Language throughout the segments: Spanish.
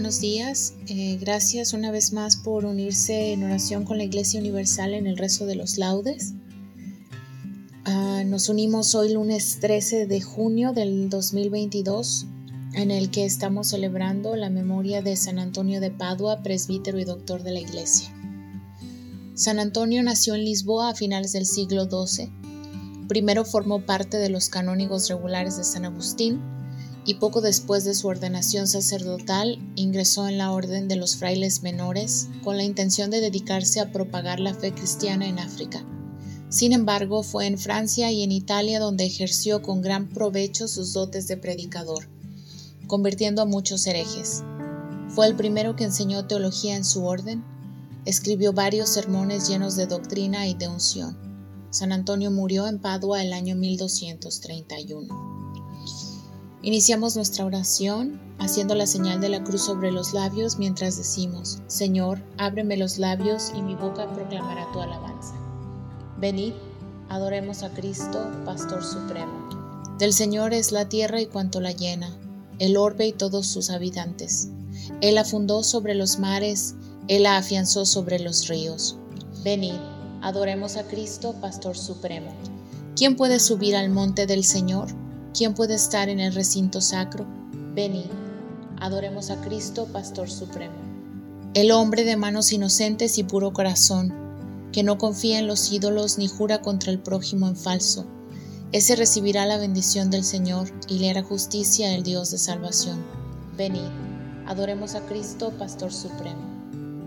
Días. Eh, gracias una vez más por unirse en oración con la Iglesia Universal en el rezo de los laudes. Ah, nos unimos hoy lunes 13 de junio del 2022 en el que estamos celebrando la memoria de San Antonio de Padua, presbítero y doctor de la Iglesia. San Antonio nació en Lisboa a finales del siglo XII. Primero formó parte de los canónigos regulares de San Agustín, y poco después de su ordenación sacerdotal ingresó en la Orden de los Frailes Menores con la intención de dedicarse a propagar la fe cristiana en África. Sin embargo, fue en Francia y en Italia donde ejerció con gran provecho sus dotes de predicador, convirtiendo a muchos herejes. Fue el primero que enseñó teología en su orden, escribió varios sermones llenos de doctrina y de unción. San Antonio murió en Padua el año 1231. Iniciamos nuestra oración haciendo la señal de la cruz sobre los labios mientras decimos, Señor, ábreme los labios y mi boca proclamará tu alabanza. Venid, adoremos a Cristo, Pastor Supremo. Del Señor es la tierra y cuanto la llena, el orbe y todos sus habitantes. Él la fundó sobre los mares, Él la afianzó sobre los ríos. Venid, adoremos a Cristo, Pastor Supremo. ¿Quién puede subir al monte del Señor? ¿Quién puede estar en el recinto sacro? Venid, adoremos a Cristo, Pastor Supremo. El hombre de manos inocentes y puro corazón, que no confía en los ídolos ni jura contra el prójimo en falso, ese recibirá la bendición del Señor y le hará justicia el Dios de salvación. Venid, adoremos a Cristo, Pastor Supremo.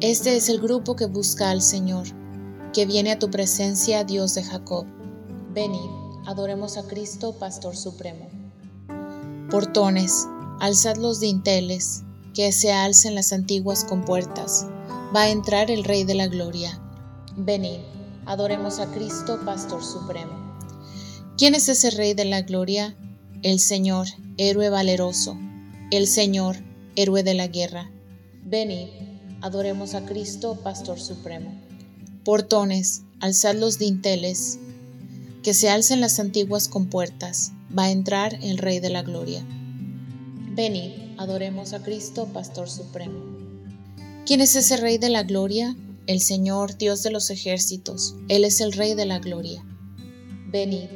Este es el grupo que busca al Señor, que viene a tu presencia, Dios de Jacob. Venid, adoremos a Cristo, Pastor Supremo. Portones, alzad los dinteles, que se alcen las antiguas compuertas. Va a entrar el Rey de la Gloria. Venid, adoremos a Cristo, Pastor Supremo. ¿Quién es ese Rey de la Gloria? El Señor, héroe valeroso. El Señor, héroe de la guerra. Venid, adoremos a Cristo, Pastor Supremo. Portones, alzad los dinteles, que se alcen las antiguas compuertas, va a entrar el Rey de la Gloria. Venid, adoremos a Cristo, Pastor Supremo. ¿Quién es ese Rey de la Gloria? El Señor, Dios de los ejércitos, Él es el Rey de la Gloria. Venid,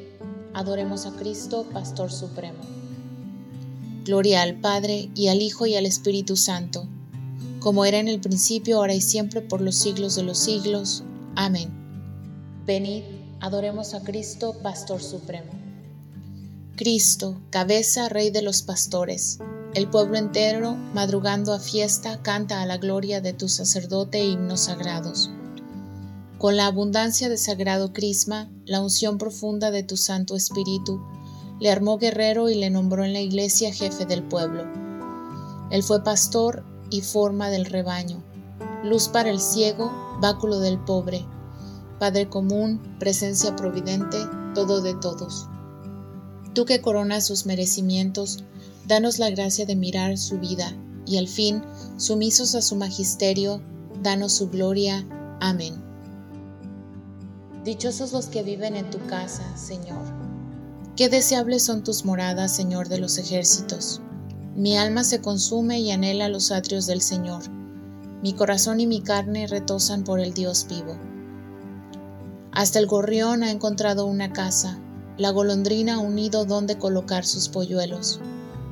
adoremos a Cristo, Pastor Supremo. Gloria al Padre, y al Hijo, y al Espíritu Santo, como era en el principio, ahora y siempre, por los siglos de los siglos. Amén. Venid, Adoremos a Cristo, Pastor Supremo. Cristo, cabeza, Rey de los pastores. El pueblo entero, madrugando a fiesta, canta a la gloria de tu sacerdote himnos sagrados. Con la abundancia de sagrado crisma, la unción profunda de tu Santo Espíritu, le armó guerrero y le nombró en la iglesia jefe del pueblo. Él fue pastor y forma del rebaño, luz para el ciego, báculo del pobre, Padre común, presencia providente, todo de todos. Tú que coronas sus merecimientos, danos la gracia de mirar su vida y al fin, sumisos a su magisterio, danos su gloria. Amén. Dichosos los que viven en tu casa, Señor. Qué deseables son tus moradas, Señor de los ejércitos. Mi alma se consume y anhela los atrios del Señor. Mi corazón y mi carne retosan por el Dios vivo. Hasta el gorrión ha encontrado una casa, la golondrina un nido donde colocar sus polluelos.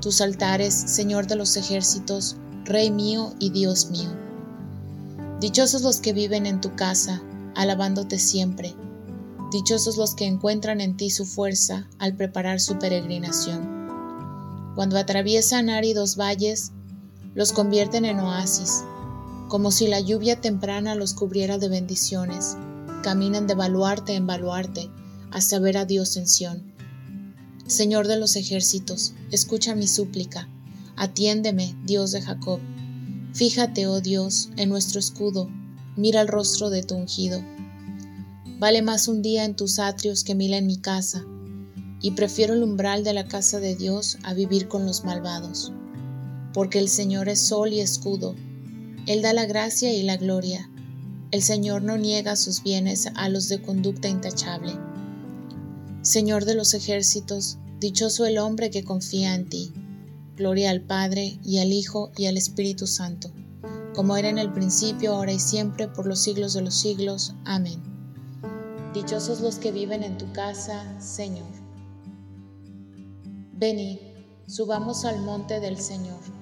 Tus altares, Señor de los ejércitos, Rey mío y Dios mío. Dichosos los que viven en tu casa, alabándote siempre. Dichosos los que encuentran en ti su fuerza al preparar su peregrinación. Cuando atraviesan áridos valles, los convierten en oasis, como si la lluvia temprana los cubriera de bendiciones. Caminan de baluarte en baluarte hasta ver a Dios en Sión. Señor de los ejércitos, escucha mi súplica. Atiéndeme, Dios de Jacob. Fíjate, oh Dios, en nuestro escudo. Mira el rostro de tu ungido. Vale más un día en tus atrios que mil en mi casa, y prefiero el umbral de la casa de Dios a vivir con los malvados. Porque el Señor es sol y escudo, Él da la gracia y la gloria. El Señor no niega sus bienes a los de conducta intachable. Señor de los ejércitos, dichoso el hombre que confía en ti. Gloria al Padre y al Hijo y al Espíritu Santo, como era en el principio, ahora y siempre, por los siglos de los siglos. Amén. Dichosos los que viven en tu casa, Señor. Venid, subamos al monte del Señor.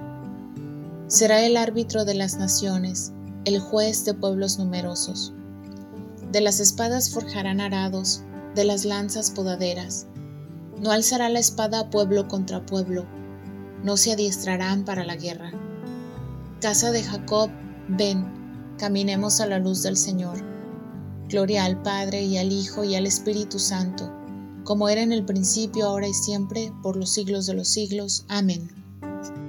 Será el árbitro de las naciones, el juez de pueblos numerosos. De las espadas forjarán arados, de las lanzas podaderas. No alzará la espada pueblo contra pueblo, no se adiestrarán para la guerra. Casa de Jacob, ven, caminemos a la luz del Señor. Gloria al Padre y al Hijo y al Espíritu Santo, como era en el principio, ahora y siempre, por los siglos de los siglos. Amén.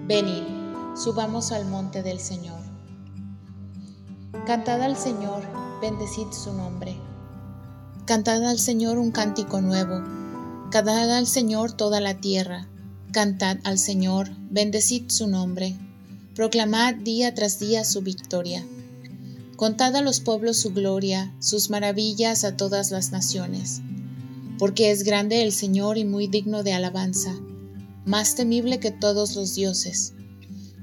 Venid, subamos al monte del Señor. Cantad al Señor, bendecid su nombre. Cantad al Señor un cántico nuevo. Cantad al Señor toda la tierra. Cantad al Señor, bendecid su nombre. Proclamad día tras día su victoria Contad a los pueblos su gloria, sus maravillas a todas las naciones. Porque es grande el Señor y muy digno de alabanza, más temible que todos los dioses.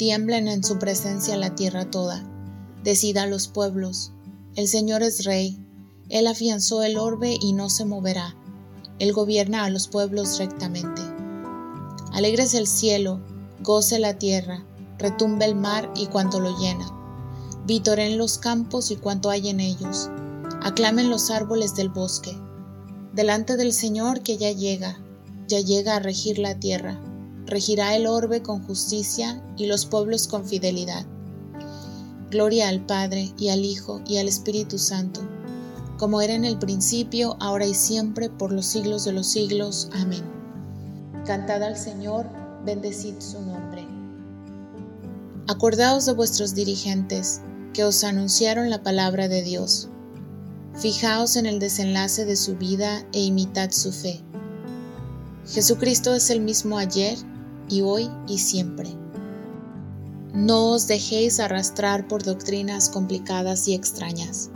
Tiemblen en su presencia la tierra toda. Decida los pueblos. El Señor es rey. Él afianzó el orbe y no se moverá. Él gobierna a los pueblos rectamente. Alegres el cielo, goce la tierra, retumbe el mar y cuanto lo llena. Vitoren los campos y cuanto hay en ellos Aclamen los árboles del bosque, delante del Señor que ya llega, ya llega a regir la tierra, regirá el orbe con justicia y los pueblos con fidelidad. Gloria al Padre y al Hijo y al Espíritu Santo, como era en el principio, ahora y siempre, por los siglos de los siglos. Amén. Cantad al Señor, bendecid su nombre. Acordaos de vuestros dirigentes, que os anunciaron la palabra de Dios Fijaos en el desenlace de su vida e imitad su fe. Jesucristo es el mismo ayer y hoy y siempre. No os dejéis arrastrar por doctrinas complicadas y extrañas.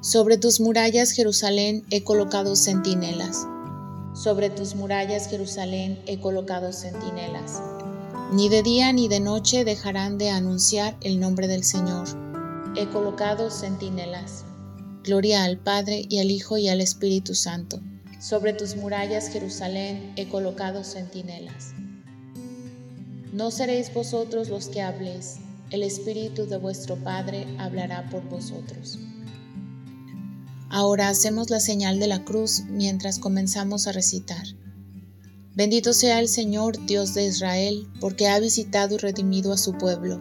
Sobre tus murallas, Jerusalén, he colocado centinelas. Sobre tus murallas, Jerusalén, he colocado centinelas. Ni de día ni de noche dejarán de anunciar el nombre del Señor. He colocado centinelas. Gloria al Padre y al Hijo y al Espíritu Santo. Sobre tus murallas, Jerusalén, he colocado centinelas. No seréis vosotros los que habléis, el Espíritu de vuestro Padre hablará por vosotros. Ahora hacemos la señal de la cruz mientras comenzamos a recitar. Bendito sea el Señor, Dios de Israel, porque ha visitado y redimido a su pueblo,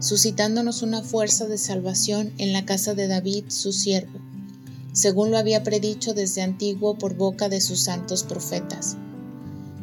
suscitándonos una fuerza de salvación en la casa de David, su siervo, según lo había predicho desde antiguo por boca de sus santos profetas.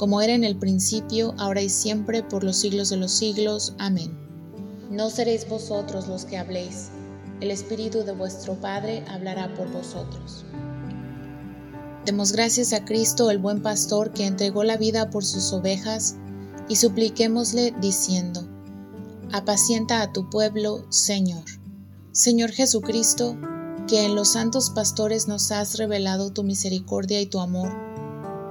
como era en el principio, ahora y siempre, por los siglos de los siglos. Amén. No seréis vosotros los que habléis, el Espíritu de vuestro Padre hablará por vosotros. Demos gracias a Cristo, el buen pastor, que entregó la vida por sus ovejas, y supliquémosle diciendo, Apacienta a tu pueblo, Señor. Señor Jesucristo, que en los santos pastores nos has revelado tu misericordia y tu amor,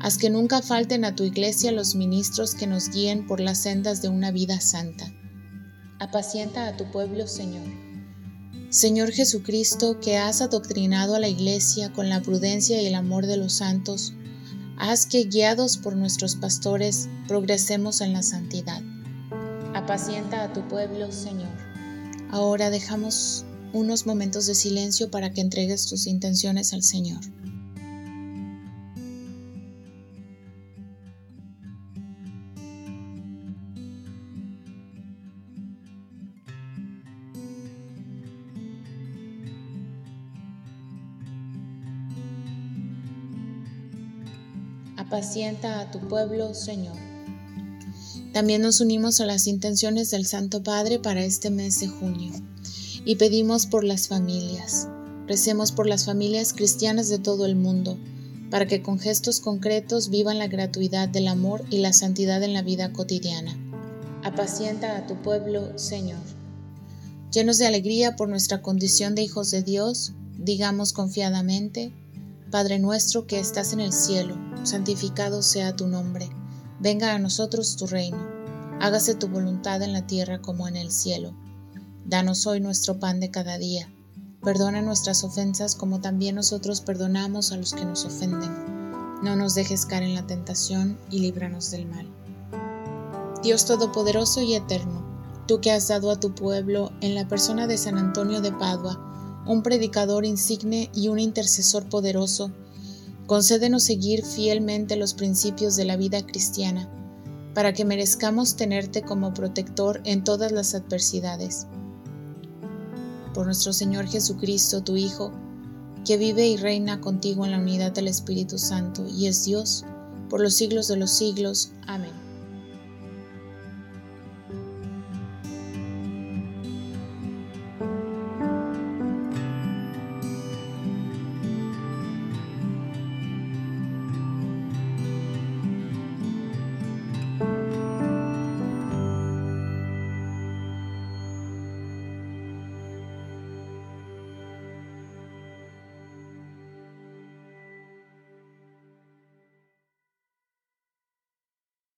haz que nunca falten a tu iglesia los ministros que nos guíen por las sendas de una vida santa. Apacienta a tu pueblo, Señor. Señor Jesucristo, que has adoctrinado a la Iglesia con la prudencia y el amor de los santos, haz que, guiados por nuestros pastores, progresemos en la santidad. Apacienta a tu pueblo, Señor. Ahora dejamos unos momentos de silencio para que entregues tus intenciones al Señor. Apacienta a tu pueblo, Señor. También nos unimos a las intenciones del Santo Padre para este mes de junio y pedimos por las familias. Recemos por las familias cristianas de todo el mundo, para que con gestos concretos vivan la gratuidad del amor y la santidad en la vida cotidiana. Apacienta a tu pueblo, Señor. Llenos de alegría por nuestra condición de hijos de Dios, digamos confiadamente, Padre nuestro que estás en el cielo, santificado sea tu nombre, venga a nosotros tu reino, hágase tu voluntad en la tierra como en el cielo. Danos hoy nuestro pan de cada día, perdona nuestras ofensas como también nosotros perdonamos a los que nos ofenden. No nos dejes caer en la tentación y líbranos del mal. Dios Todopoderoso y Eterno, tú que has dado a tu pueblo en la persona de San Antonio de Padua, un predicador insigne y un intercesor poderoso, concédenos seguir fielmente los principios de la vida cristiana, para que merezcamos tenerte como protector en todas las adversidades. Por nuestro Señor Jesucristo, tu Hijo, que vive y reina contigo en la unidad del Espíritu Santo y es Dios por los siglos de los siglos. Amén.